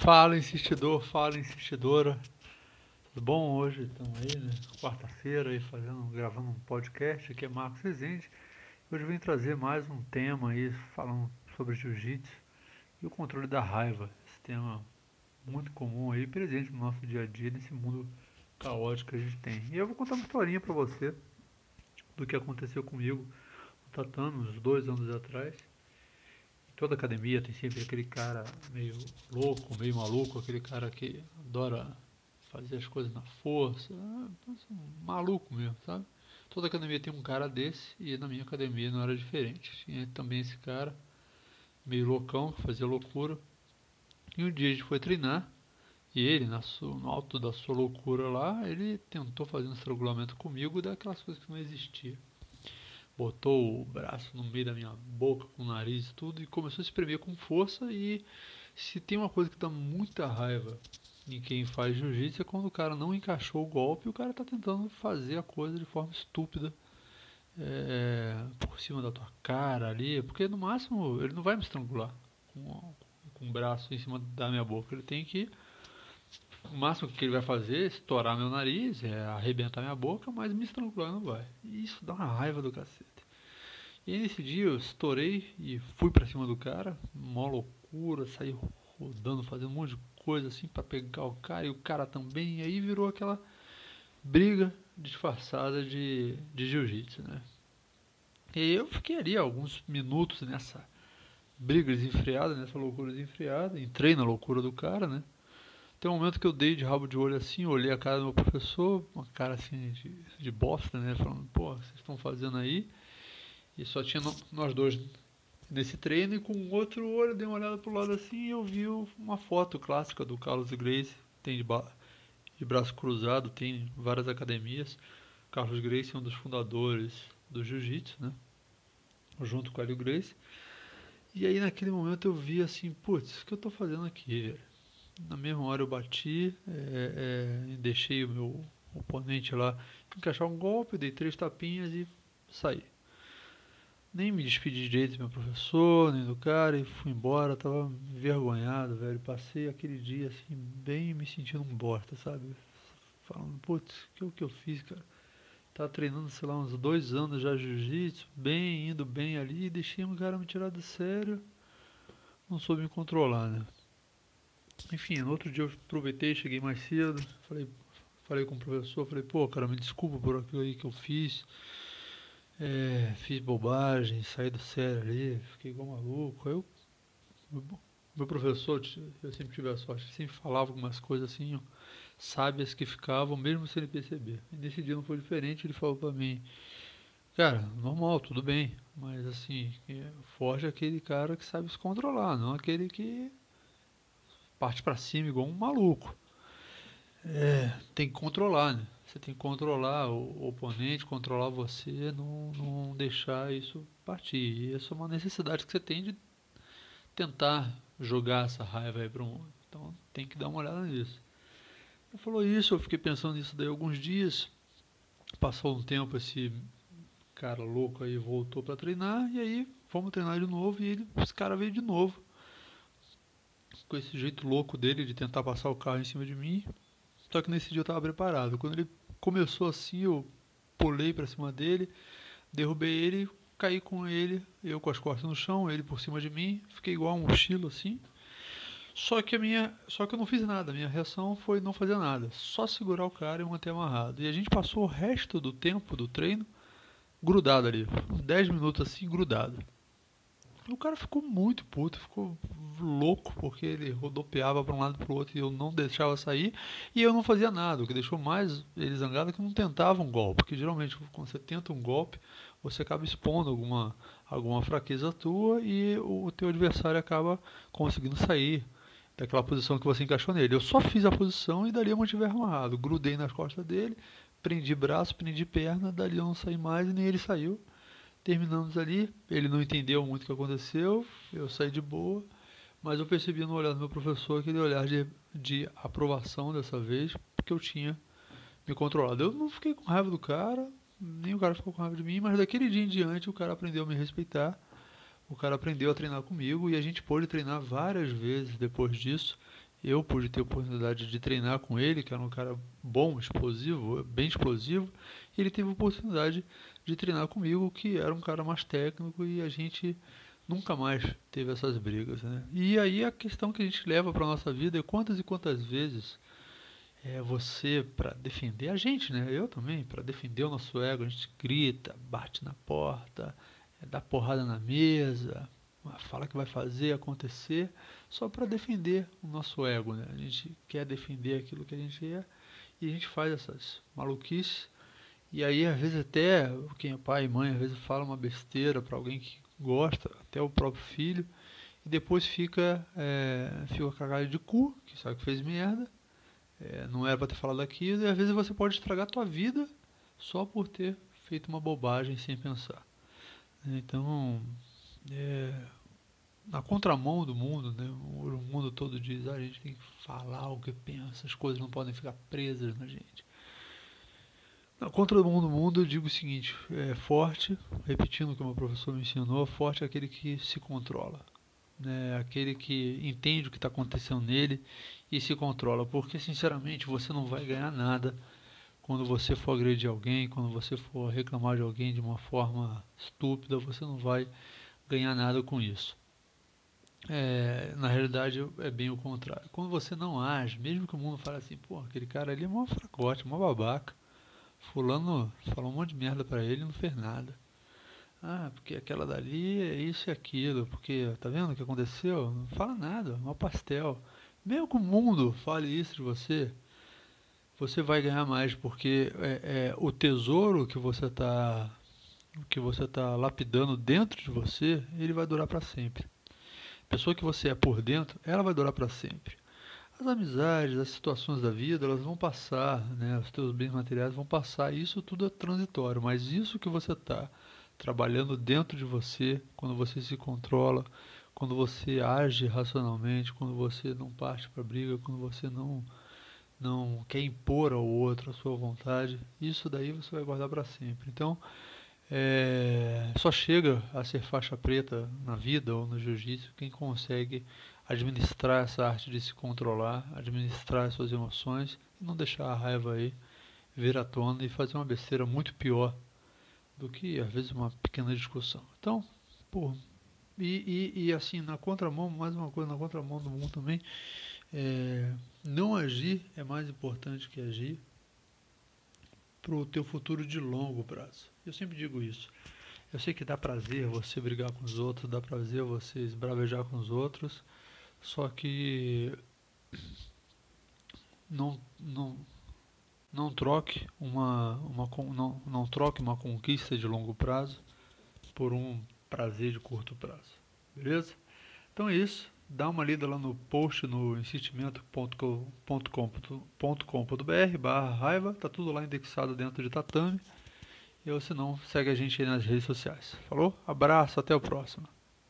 Fala insistidor, fala insistidora. Tudo bom? Hoje estamos aí, né? Quarta-feira aí fazendo, gravando um podcast aqui é Marcos Rezende. Hoje eu vim trazer mais um tema aí falando sobre jiu-jitsu e o controle da raiva. Esse tema muito comum aí, presente no nosso dia a dia, nesse mundo caótico que a gente tem. E eu vou contar uma historinha para você do que aconteceu comigo no tatame uns dois anos atrás toda academia tem sempre aquele cara meio louco, meio maluco, aquele cara que adora fazer as coisas na força, um maluco mesmo, sabe? Toda academia tem um cara desse e na minha academia não era diferente. Tinha também esse cara meio loucão que fazia loucura. E um dia a gente foi treinar e ele, no alto da sua loucura lá, ele tentou fazer um estrangulamento comigo daquelas coisas que não existiam botou o braço no meio da minha boca, com o nariz e tudo, e começou a espremer com força. E se tem uma coisa que dá muita raiva em quem faz jiu-jitsu é quando o cara não encaixou o golpe e o cara tá tentando fazer a coisa de forma estúpida. É, por cima da tua cara ali, porque no máximo ele não vai me estrangular com, com o braço em cima da minha boca, ele tem que o máximo que ele vai fazer é estourar meu nariz, é arrebentar minha boca, mas me estrangular não vai. Isso dá uma raiva do cacete. E nesse dia eu estourei e fui pra cima do cara, uma loucura, saí rodando, fazendo um monte de coisa assim para pegar o cara e o cara também. E aí virou aquela briga disfarçada de, de jiu-jitsu, né? E eu fiquei ali alguns minutos nessa briga desenfreada, nessa loucura desenfreada, entrei na loucura do cara, né? Tem um momento que eu dei de rabo de olho assim, olhei a cara do meu professor, uma cara assim de, de bosta, né? Falando, pô, vocês estão fazendo aí? E só tinha nós dois nesse treino e com o outro olho dei uma olhada pro lado assim e eu vi uma foto clássica do Carlos Grace, tem de, de braço cruzado, tem várias academias. Carlos Grace é um dos fundadores do Jiu-Jitsu, né? Junto com o Hélio Grace. E aí naquele momento eu vi assim, putz, o que eu tô fazendo aqui, velho? Na mesma hora eu bati, é, é, deixei o meu oponente lá encaixar um golpe, dei três tapinhas e saí. Nem me despedi direito do meu professor, nem do cara, e fui embora, tava envergonhado, velho. Passei aquele dia assim, bem me sentindo um bosta, sabe? Falando, putz, é o que eu fiz, cara? Tava treinando, sei lá, uns dois anos já jiu-jitsu, bem, indo bem ali, e deixei um cara me tirar do sério. Não soube me controlar, né? Enfim, no outro dia eu aproveitei, cheguei mais cedo, falei, falei com o professor, falei, pô, cara, me desculpa por aquilo aí que eu fiz. É, fiz bobagem, saí do sério ali, fiquei igual maluco. Aí eu, meu professor, eu sempre tive a sorte, sempre falava algumas coisas assim, ó, sábias que ficavam, mesmo sem ele perceber. E nesse dia não foi diferente, ele falou pra mim, cara, normal, tudo bem, mas assim, foge aquele cara que sabe se controlar, não aquele que parte para cima igual um maluco. É, tem que controlar, né? Você tem que controlar o oponente, controlar você, não, não deixar isso partir. E essa é uma necessidade que você tem de tentar jogar essa raiva aí para mundo. Então tem que dar uma olhada nisso. Ele falou isso, eu fiquei pensando nisso daí alguns dias. Passou um tempo, esse cara louco aí voltou para treinar, e aí vamos treinar de novo, e ele, esse cara veio de novo com esse jeito louco dele de tentar passar o carro em cima de mim. Só que nesse dia eu estava preparado. Quando ele começou assim, eu pulei para cima dele, derrubei ele, caí com ele, eu com as costas no chão, ele por cima de mim, fiquei igual um mochilo assim. Só que a minha, só que eu não fiz nada, a minha reação foi não fazer nada, só segurar o cara e manter amarrado. E a gente passou o resto do tempo do treino grudado ali, 10 minutos assim grudado. O cara ficou muito puto, ficou louco, porque ele rodopiava para um lado para o outro e eu não deixava sair e eu não fazia nada. O que deixou mais ele zangado é que não tentava um golpe, porque geralmente quando você tenta um golpe, você acaba expondo alguma, alguma fraqueza tua e o teu adversário acaba conseguindo sair daquela posição que você encaixou nele. Eu só fiz a posição e dali eu mantive amarrado. Grudei nas costas dele, prendi braço, prendi perna, dali eu não saí mais e nem ele saiu. Terminamos ali, ele não entendeu muito o que aconteceu, eu saí de boa, mas eu percebi no olhar do meu professor aquele olhar de, de aprovação dessa vez, porque eu tinha me controlado. Eu não fiquei com raiva do cara, nem o cara ficou com raiva de mim, mas daquele dia em diante o cara aprendeu a me respeitar, o cara aprendeu a treinar comigo e a gente pôde treinar várias vezes depois disso. Eu pude ter a oportunidade de treinar com ele, que era um cara bom, explosivo, bem explosivo, e ele teve a oportunidade de treinar comigo, que era um cara mais técnico, e a gente nunca mais teve essas brigas. Né? E aí a questão que a gente leva para nossa vida é quantas e quantas vezes é você, para defender a gente, né? eu também, para defender o nosso ego, a gente grita, bate na porta, é, dá porrada na mesa, fala que vai fazer acontecer só para defender o nosso ego, né? A gente quer defender aquilo que a gente é e a gente faz essas maluquices. E aí, às vezes, até quem é pai e mãe, às vezes fala uma besteira para alguém que gosta, até o próprio filho, e depois fica, é, fica cagado de cu, que sabe que fez merda, é, não era para ter falado aquilo, e às vezes você pode estragar a tua vida só por ter feito uma bobagem sem pensar. Então, é, na contramão do mundo, né? o mundo todo diz, ah, a gente tem que falar o que pensa, as coisas não podem ficar presas na gente. Na contramão do mundo eu digo o seguinte, é forte, repetindo o que o meu professor me ensinou, forte é aquele que se controla, né? aquele que entende o que está acontecendo nele e se controla, porque sinceramente você não vai ganhar nada quando você for agredir alguém, quando você for reclamar de alguém de uma forma estúpida, você não vai ganhar nada com isso. É, na realidade é bem o contrário. Quando você não age, mesmo que o mundo fale assim, pô, aquele cara ali é mó fracote, mó babaca. Fulano falou um monte de merda para ele e não fez nada. Ah, porque aquela dali é isso e aquilo, porque tá vendo o que aconteceu? Não fala nada, mó pastel. Mesmo que o mundo fale isso de você, você vai ganhar mais, porque é, é o tesouro que você está que você tá lapidando dentro de você, ele vai durar para sempre pessoa que você é por dentro, ela vai durar para sempre. As amizades, as situações da vida, elas vão passar, né? Os teus bens materiais vão passar. Isso tudo é transitório, mas isso que você está trabalhando dentro de você, quando você se controla, quando você age racionalmente, quando você não parte para briga, quando você não não quer impor ao outro a sua vontade, isso daí você vai guardar para sempre. Então, é, só chega a ser faixa preta na vida ou no jiu-jitsu quem consegue administrar essa arte de se controlar, administrar as suas emoções e não deixar a raiva aí vir à tona e fazer uma besteira muito pior do que às vezes uma pequena discussão. Então, pô, e, e, e assim, na contramão, mais uma coisa, na contramão do mundo também, é, não agir é mais importante que agir para o teu futuro de longo prazo. Eu sempre digo isso. Eu sei que dá prazer você brigar com os outros, dá prazer você esbravejar com os outros, só que não, não, não troque uma, uma não, não troque uma conquista de longo prazo por um prazer de curto prazo. Beleza? Então é isso dá uma lida lá no post no insistimento.com.br barra raiva, tá tudo lá indexado dentro de tatame. E ou se não, segue a gente aí nas redes sociais. Falou? Abraço, até o próximo.